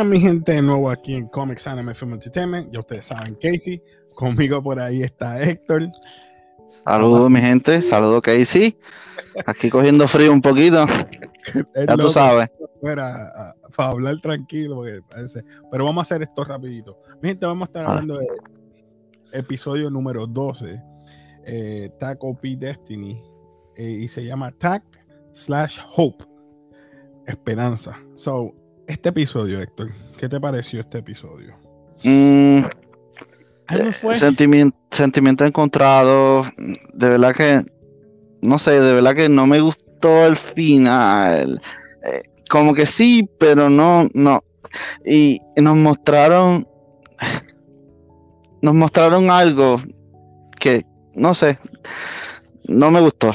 Buenas, mi gente, de nuevo aquí en Comics Anime Film Entertainment. Ya ustedes saben, Casey. Conmigo por ahí está Héctor. Saludos, mi gente. Saludos, Casey. Aquí cogiendo frío un poquito. ya tú sabes. Para, para hablar tranquilo, pero vamos a hacer esto rapidito. Mi gente, vamos a estar hablando de episodio número 12, eh, Taco P Destiny, eh, y se llama Tact slash Hope, Esperanza. So, este episodio, Héctor, ¿qué te pareció este episodio? Mm, eh, sentimiento, sentimiento encontrado. De verdad que, no sé, de verdad que no me gustó el final. Eh, como que sí, pero no, no. Y, nos mostraron, nos mostraron algo que, no sé, no me gustó.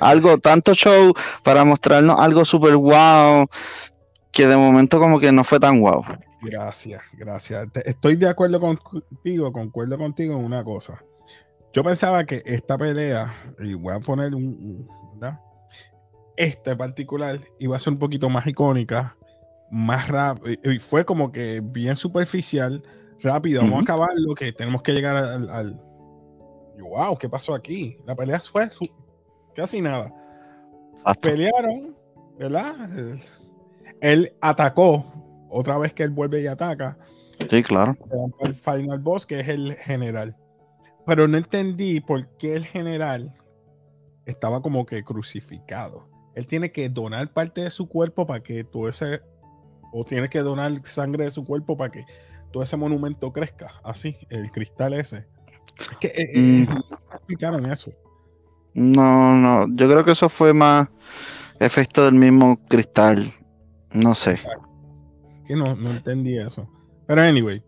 Algo, tanto show para mostrarnos algo super wow que de momento como que no fue tan guau. Gracias, gracias. estoy de acuerdo contigo, concuerdo contigo en una cosa. Yo pensaba que esta pelea, y voy a poner un, ¿verdad? Esta en particular iba a ser un poquito más icónica, más rápido, y fue como que bien superficial, rápido, vamos a acabar lo que tenemos que llegar al, wow, ¿qué pasó aquí? La pelea fue casi nada. Pelearon, ¿verdad? Él atacó, otra vez que él vuelve y ataca. Sí, claro. El final boss, que es el general. Pero no entendí por qué el general estaba como que crucificado. Él tiene que donar parte de su cuerpo para que todo ese, o tiene que donar sangre de su cuerpo para que todo ese monumento crezca. Así, el cristal ese. Es que eh, eh, mm. explicaron eso. No, no, yo creo que eso fue más efecto del mismo cristal. No sé. Que no, no entendí eso. Pero anyway,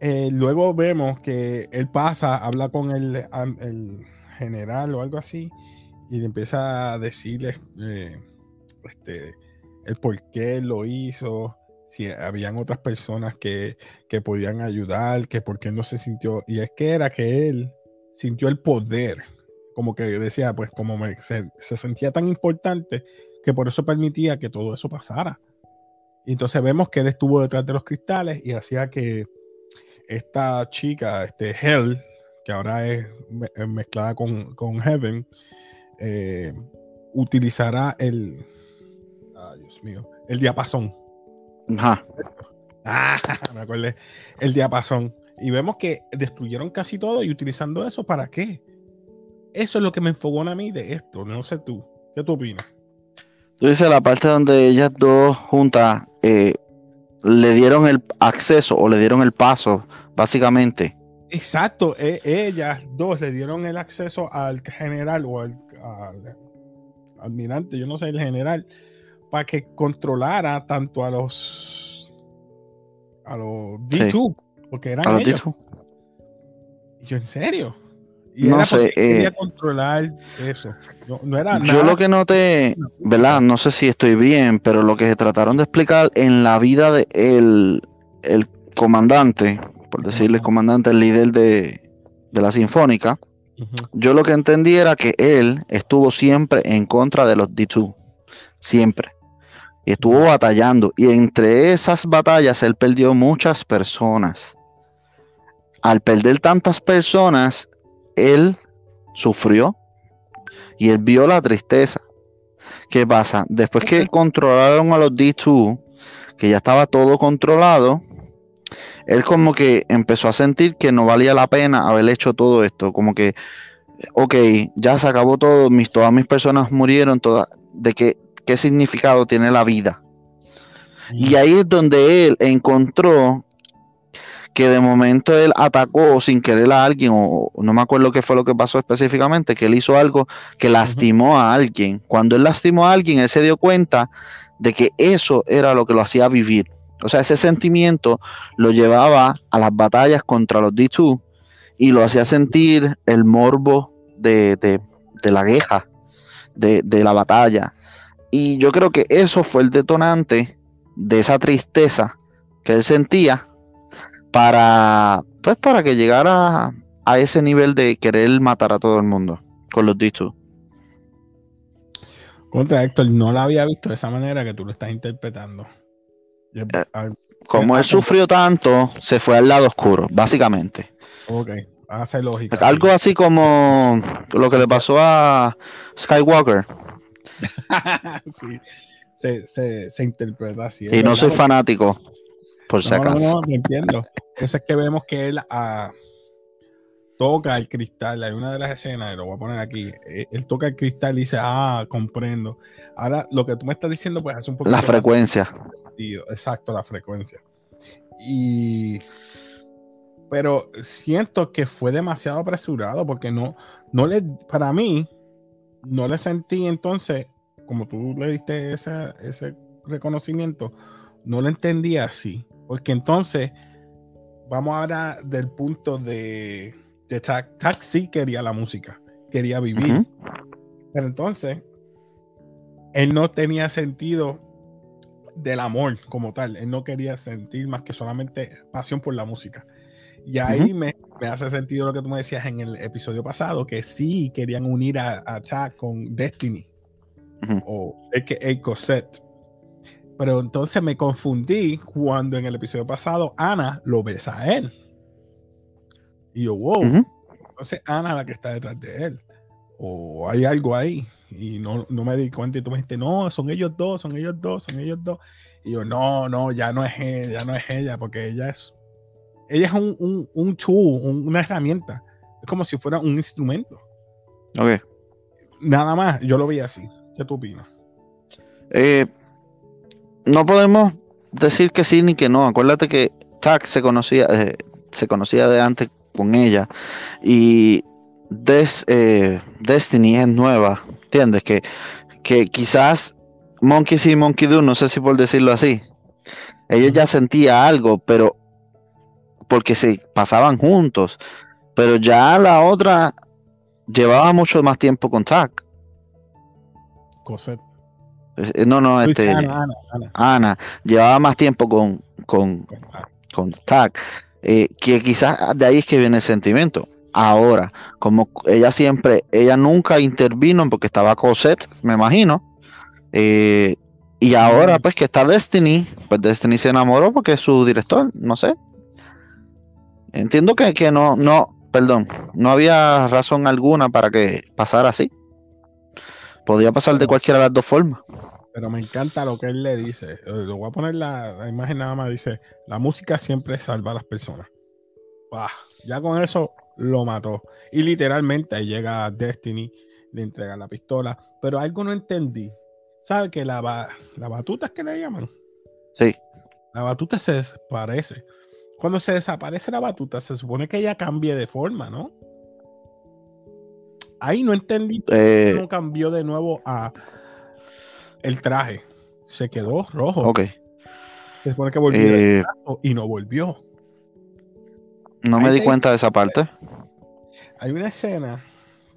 eh, luego vemos que él pasa, habla con el, el, general o algo así, y le empieza a decirle eh, este, el por qué lo hizo, si habían otras personas que, que podían ayudar, que por qué no se sintió. Y es que era que él sintió el poder, como que decía, pues como se, se sentía tan importante que por eso permitía que todo eso pasara. Y entonces vemos que él estuvo detrás de los cristales y hacía que esta chica, este Hell, que ahora es mezclada con, con Heaven, eh, utilizará el. Dios mío. El diapasón. Ajá. Ah, me acuerdo. El diapasón. Y vemos que destruyeron casi todo y utilizando eso, ¿para qué? Eso es lo que me enfogó a mí de esto. No sé tú. ¿Qué tú opinas? Tú dices la parte donde ellas dos juntas eh, le dieron el acceso o le dieron el paso, básicamente. Exacto, e, ellas dos le dieron el acceso al general o al, almirante, yo no sé, el general, para que controlara tanto a los a los D2, porque eran ellos. yo, en serio. Y no sé, quería eh, controlar eso. Yo lo que noté, ¿verdad? No sé si estoy bien, pero lo que se trataron de explicar en la vida de el, comandante, por decirle comandante, el líder de, la Sinfónica, yo lo que entendí era que él estuvo siempre en contra de los D2, siempre. Y estuvo batallando. Y entre esas batallas él perdió muchas personas. Al perder tantas personas, él sufrió y él vio la tristeza. ¿Qué pasa? Después que controlaron a los D2, que ya estaba todo controlado, él como que empezó a sentir que no valía la pena haber hecho todo esto. Como que, ok, ya se acabó todo, mis, todas mis personas murieron, todas, de qué, qué significado tiene la vida. Y ahí es donde él encontró que de momento él atacó sin querer a alguien, o no me acuerdo qué fue lo que pasó específicamente, que él hizo algo que lastimó a alguien. Cuando él lastimó a alguien, él se dio cuenta de que eso era lo que lo hacía vivir. O sea, ese sentimiento lo llevaba a las batallas contra los D2 y lo hacía sentir el morbo de, la queja, de, de la batalla. Y yo creo que eso fue el detonante de esa tristeza que él sentía para, pues para que llegara a ese nivel de querer matar a todo el mundo con los dichos. Contra Héctor, no la había visto de esa manera que tú lo estás interpretando. Eh, ah, Como él hace- sufrió tanto, se fue al lado oscuro, básicamente. ok, hace lógica. Algo así como lo que le pasó a Skywalker. sí, se, se, se interpreta así. Y no soy fanático, por si No, no, acaso. no, entiendo. Eso es que vemos que él ah, toca el cristal. Hay una de las escenas, lo voy a poner aquí. eh, Él toca el cristal y dice, ah, comprendo. Ahora, lo que tú me estás diciendo, pues hace un poquito La frecuencia. Exacto, la frecuencia. Y. Pero siento que fue demasiado apresurado porque no, no le, para mí, no le sentí entonces, como tú le diste ese, ese reconocimiento, no lo entendía así. Porque entonces, vamos ahora del punto de, de. Tac sí quería la música, quería vivir. Pero entonces, él no tenía sentido del amor como tal. Él no quería sentir más que solamente pasión por la música. Y ahí me, me hace sentido lo que tú me decías en el episodio pasado, que sí querían unir a, a Tac con Destiny o a.k.a. Cosette. Pero entonces me confundí cuando en el episodio pasado Ana lo besa a él. Y yo, wow, entonces Ana es la que está detrás de él. O hay algo ahí. Y no, no me di cuenta. Y tú me dijiste, no, son ellos dos, son ellos dos, son ellos dos. Y yo, no, no, ya no es ella, ya no es ella, porque ella es. Ella es un, un, un un- una herramienta. Es como si fuera un instrumento. Ok. Nada más, yo lo vi así. ¿Qué tú opinas? Eh, no podemos decir que sí ni que no. Acuérdate que Tack se conocía, eh, se conocía de antes con ella. Y Des- eh, Destiny es nueva. ¿Entiendes? Que, que quizás Monkey sí, Monkey Do, no sé si por decirlo así. Ella ya sentía algo, pero porque se pasaban juntos. Pero ya la otra llevaba mucho más tiempo con Tack. Cosette. Eh, No, no, Luis, este. Ana, Ana, Ana. Ana llevaba más tiempo con, con, con Tac. eh, que quizás de ahí es que viene el sentimiento. Ahora, como ella siempre, ella nunca intervino porque estaba Cosette, me imagino. eh, y ahora, pues que está Destiny, pues Destiny se enamoró porque es su director, no sé. Entiendo que, que no, no, perdón, no había razón alguna para que pasara así. Podía pasar de cualquiera de las dos formas. Pero me encanta lo que él le dice. Eh, Lo voy a poner la, la imagen nada más. Dice, la música siempre salva a las personas. Bah, ya con eso lo mató. Y literalmente ahí llega Destiny, le entrega la pistola. Pero algo no entendí. ¿Sabe que la, ba- la batuta es que le llaman? Sí. La batuta se desaparece. Cuando se desaparece la batuta, se supone que ella cambie de forma, ¿no? Ahí no entendí Eh, no cambió de nuevo a el traje. Se quedó rojo. ok. Se supone que volvió Eh, y no volvió. no me di cuenta de esa parte. Hay una escena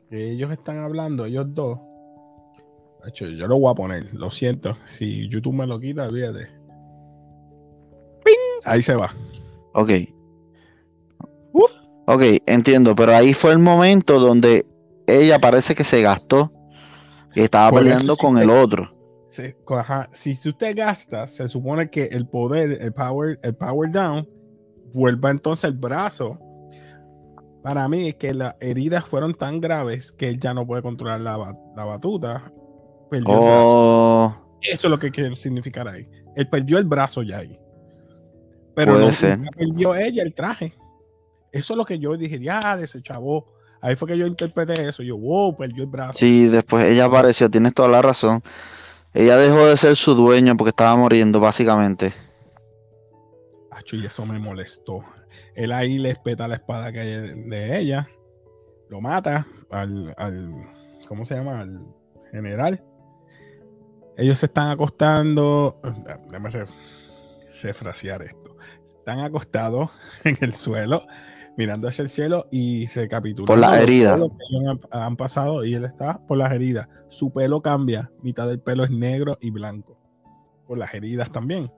que ellos están hablando, ellos dos. De hecho, yo lo voy a poner, lo siento. Si YouTube me lo quita, olvídate. ¡Ping! Ahí se va. Ok. Uh. Ok, entiendo, pero ahí fue el momento donde ella parece que se gastó y estaba Por peleando con el otro. Se- ajá, Si, usted gasta, se supone que el poder, el power, el power down, vuelva entonces el brazo. Para mí es que las heridas fueron tan graves que él ya no puede controlar la, la batuta. Perdió el brazo. Oh, Eso es lo que quiere significar ahí. Él perdió el brazo ya ahí. Pero no perdió ella el traje. Eso es lo que yo dije, ya, ese chavo. Ahí fue que yo interpreté eso. Yo, wow, perdió el brazo. sí, después ella apareció, tienes toda la razón. Ella dejó de ser su dueño porque estaba muriendo, básicamente. Acho, y eso me molestó. Él ahí le espeta la espada que hay de ella, lo mata al, al ¿cómo se llama? Al general. Ellos se están acostando. Déjame re- refrasear esto. Están acostados en el suelo, mirando hacia el cielo y recapitulando. Por las heridas. han, han pasado y él está por las heridas. Su pelo cambia, mitad del pelo es negro y blanco. Por las heridas también.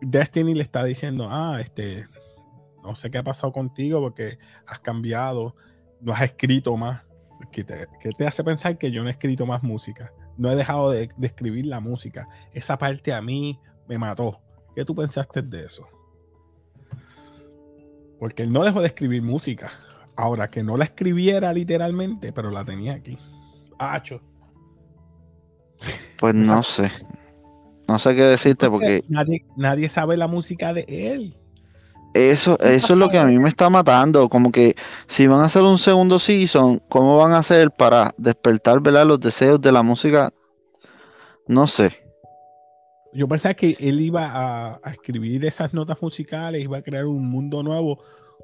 Destiny le está diciendo, ah, este, no sé qué ha pasado contigo porque has cambiado, no has escrito más. ¿Qué te, qué te hace pensar que yo no he escrito más música? No he dejado de, de escribir la música. Esa parte a mí me mató. ¿Qué tú pensaste de eso? Porque él no dejó de escribir música. Ahora que no la escribiera literalmente, pero la tenía aquí. Hacho. Pues no sé. No sé qué decirte porque. Nadie, nadie sabe la música de él. Eso, eso es lo que a mí me está matando. Como que si van a hacer un segundo season, ¿cómo van a hacer para despertar los deseos de la música? No sé. Yo pensaba que él iba a, escribir esas notas musicales, iba a crear un mundo nuevo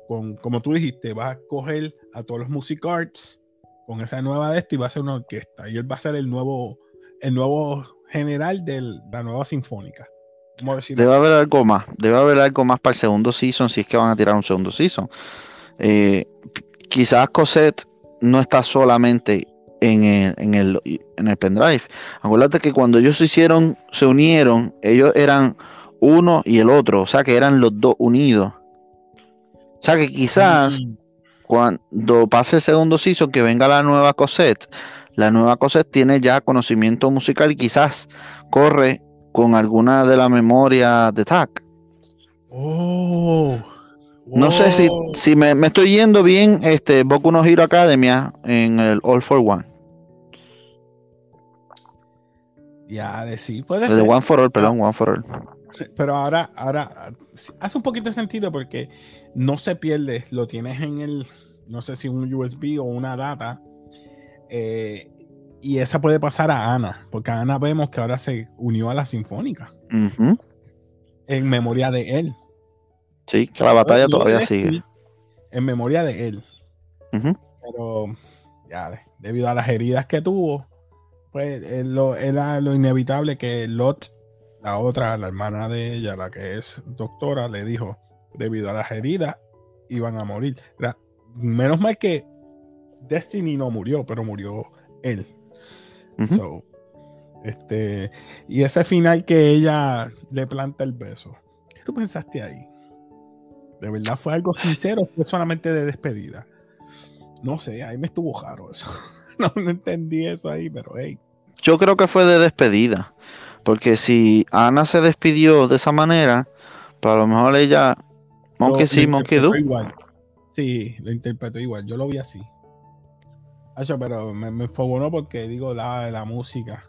con, como tú dijiste, va a coger a todos los music arts con esa nueva de esto y va a ser una orquesta. Y él va a ser el nuevo, el nuevo general de la nueva sinfónica. Debe haber algo más, debe haber algo más para el segundo season si es que van a tirar un segundo season. Eh, quizás Cosette no está solamente en el, en, el, en el pendrive. Acuérdate que cuando ellos se hicieron, se unieron, ellos eran uno y el otro, o sea que eran los dos unidos. O sea que quizás mm. cuando pase el segundo season, que venga la nueva Cosette, la nueva Cosette tiene ya conocimiento musical y quizás corre con alguna de la memoria de TAC. Oh. No sé si, si me, estoy yendo bien, este, Boku no Hero Academia en el All for One. Ya, de sí, puede ser. One for All, perdón, One for All. Pero ahora, ahora hace un poquito de sentido porque no se pierde, lo tienes en el, no sé si un USB o una data. Eh, y esa puede pasar a Ana, porque Ana vemos que ahora se unió a la Sinfónica. En memoria de él. Sí, que la batalla todavía sigue. En memoria de él. Pero ya, debido a las heridas que tuvo, pues era lo inevitable que Lot, la otra, la hermana de ella, la que es doctora, le dijo, debido a las heridas, iban a morir. menos mal que Destiny no murió, pero murió él este, y ese final que ella le planta el beso, ¿qué tú pensaste ahí? ¿De verdad fue algo sincero fue solamente de despedida? No sé, ahí me estuvo raro eso. no, entendí eso ahí, pero hey. Yo creo que fue de despedida. Porque si Ana se despidió de esa manera, pues a lo mejor ella, aunque sí, Monkey Igual. Sí, lo interpretó igual. Yo lo vi así pero me, me porque digo la, la música.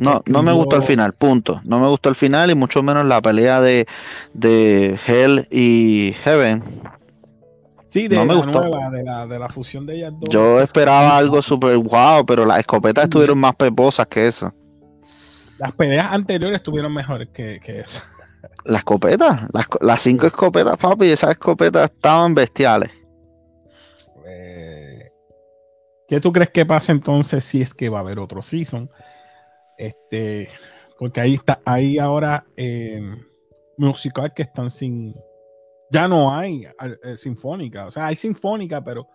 No, no me gustó el final, punto. No me gustó el final y mucho menos la pelea de, de Hell y Heaven. Sí, de, la Nueva, de, la, de la fusión de ellas dos. Yo esperaba algo súper guau, pero las escopetas estuvieron más peposas que eso. Las peleas anteriores estuvieron mejores que, que eso. Las escopetas, las, las cinco escopetas, papi, esas escopetas estaban bestiales. ¿Qué tú crees que pasa entonces si es que va a haber otro season? Este, porque ahí está, ahí ahora eh, musical que están sin, ya no hay eh, sinfónica, o sea, hay sinfónica, pero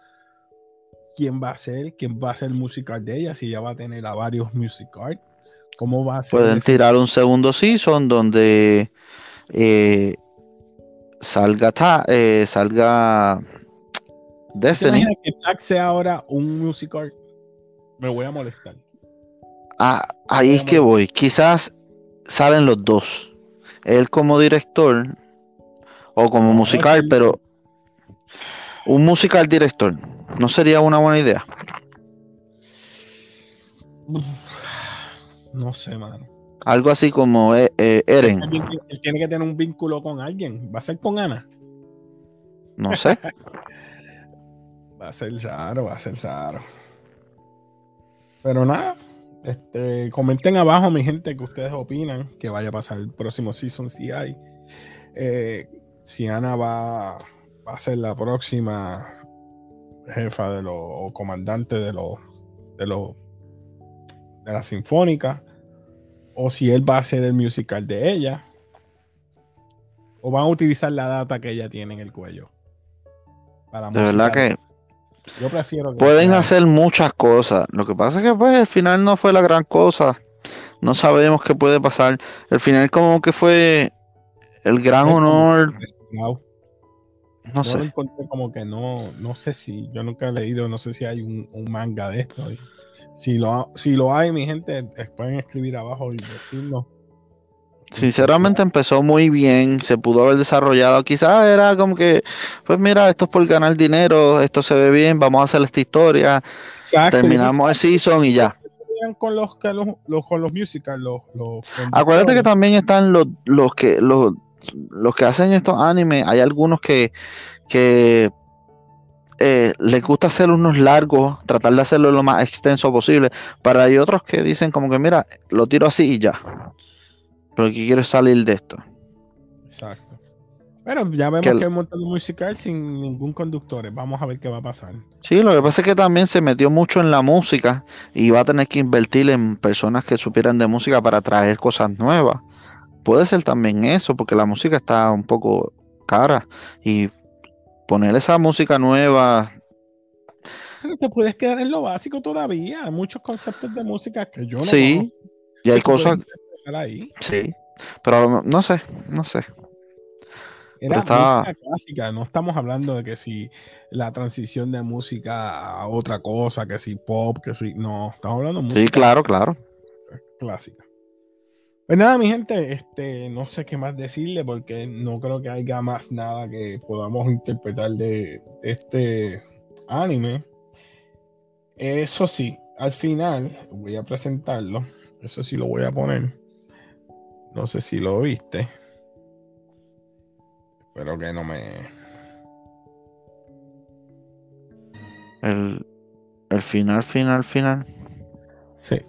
¿quién va a ser? ¿Quién va a ser musical de ella? Si ya va a tener a varios musical, ¿cómo va a ser? Pueden tirar un segundo season donde eh, salga, salga Destiny. que Zack sea ahora un musical? Me voy a molestar. Ah, ahí es que voy. Quizás salen los dos. Él como director o como musical, pero un musical director no sería una buena idea. No sé, mano. Algo así como eh, eh, Eren. él tiene que tener un vínculo con alguien. ¿Va a ser con Ana? No sé. Va a ser raro, va a ser raro. Pero nada, este, comenten abajo, mi gente, que ustedes opinan que vaya a pasar el próximo season si hay. Eh, si Ana va, a ser la próxima jefa de los o comandante de los de los de la sinfónica o si él va a ser el musical de ella o van a utilizar la data que ella tiene en el cuello de verdad que yo prefiero Pueden hacer muchas cosas. Lo que pasa es que pues el final no fue la gran cosa. No sabemos qué puede pasar. El final como que fue el gran honor. No sé. como que no, no sé si, yo nunca he leído, no sé si hay un, manga de esto. Si lo, si lo hay, mi gente, pueden escribir abajo y decirlo. Sinceramente empezó muy bien, se pudo haber desarrollado. Quizás era como que, pues mira, esto es por ganar dinero, esto se ve bien, vamos a hacer esta historia. Terminamos el season y ya. Con los, los, con los musicals, los, Acuérdate que también están los, los que los, los que hacen estos animes, hay algunos que, que eh, les gusta hacer unos largos, tratar de hacerlo lo más extenso posible, pero hay otros que dicen como que mira, lo tiro así y ya. Pero que quiero salir de esto. Exacto. Bueno, ya vemos que, que hay un montón musical sin ningún conductor. Vamos a ver qué va a pasar. Sí, lo que pasa es que también se metió mucho en la música y va a tener que invertir en personas que supieran de música para traer cosas nuevas. Puede ser también eso, porque la música está un poco cara y poner esa música nueva. Pero te puedes quedar en lo básico todavía. Hay muchos conceptos de música que yo no Sí, y hay cosas. Ahí. Sí, pero no sé, no sé. Era música clásica, no estamos hablando de que si la transición de música a otra cosa, que si pop, que si. No, estamos hablando de música. Sí, claro, claro. Clásica. Pues nada, mi gente, este, no sé qué más decirle porque no creo que haya más nada que podamos interpretar de este anime. Eso sí, al final voy a presentarlo. Eso sí lo voy a poner. No sé si lo viste. Espero que no me. El, el final, final, final. Sí.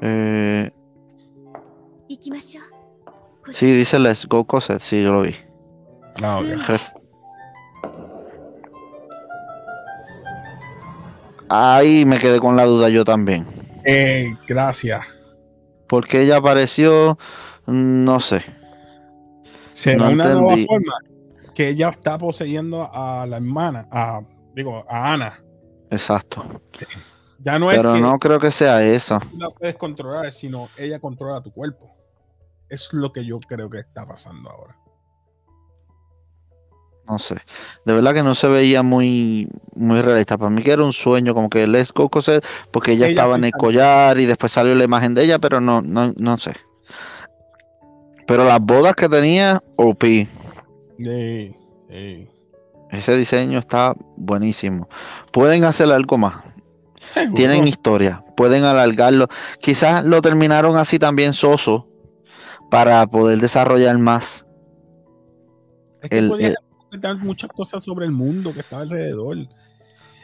Eh, sí, dice Let's Go Cosette, sí, yo lo vi. Ah, Ahí me quedé con la duda yo también. Eh, gracias. Porque ella apareció, no sé. Será una nueva forma que ella está poseyendo a la hermana, a, digo, a Ana. Exacto. Ya no es Pero no creo que sea eso. No puedes controlar, sino ella controla tu cuerpo. Es lo que yo creo que está pasando ahora. No sé. De verdad que no se veía muy, muy realista. Para mí que era un sueño, como que Let's Go Cosette, porque ella, estaba en el collar y después salió la imagen de ella, pero no, no, no sé. Pero las bodas que tenía, OP. Sí, sí. Ese diseño está buenísimo. Pueden hacer algo más. Tienen historia, pueden alargarlo. Quizás lo terminaron así también soso para poder desarrollar más. Es que podía muchas cosas sobre el mundo que estaba alrededor.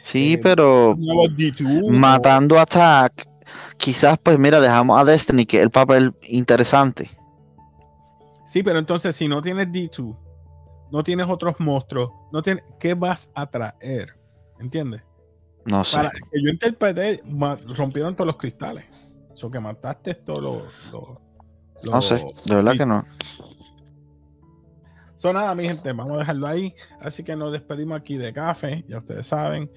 Sí, eh, pero matando a Tack, quizás pues mira, dejamos a Destiny, que es el papel interesante. Sí, pero entonces si no tienes D2, no tienes otros monstruos, no tienes, ¿qué vas a traer? ¿Entiendes? No sé. Para que yo interpreté, rompieron todos los cristales. Eso que mataste todos los. no sé, de verdad que no. Son nada, mi gente, vamos a dejarlo ahí. Así que nos despedimos aquí de café, ya ustedes saben.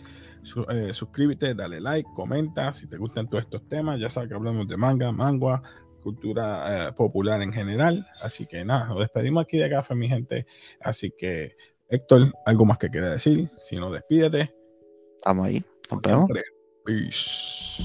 Eh, suscríbete, dale like, comenta si te gustan todos estos temas. Ya sabes que hablamos de manga, mangua, cultura eh, popular en general. Así que nada, nos despedimos aquí de café, mi gente. Así que, Héctor, ¿algo más que quiera decir? Si no, despídete. Estamos ahí. Nos vemos. Peace.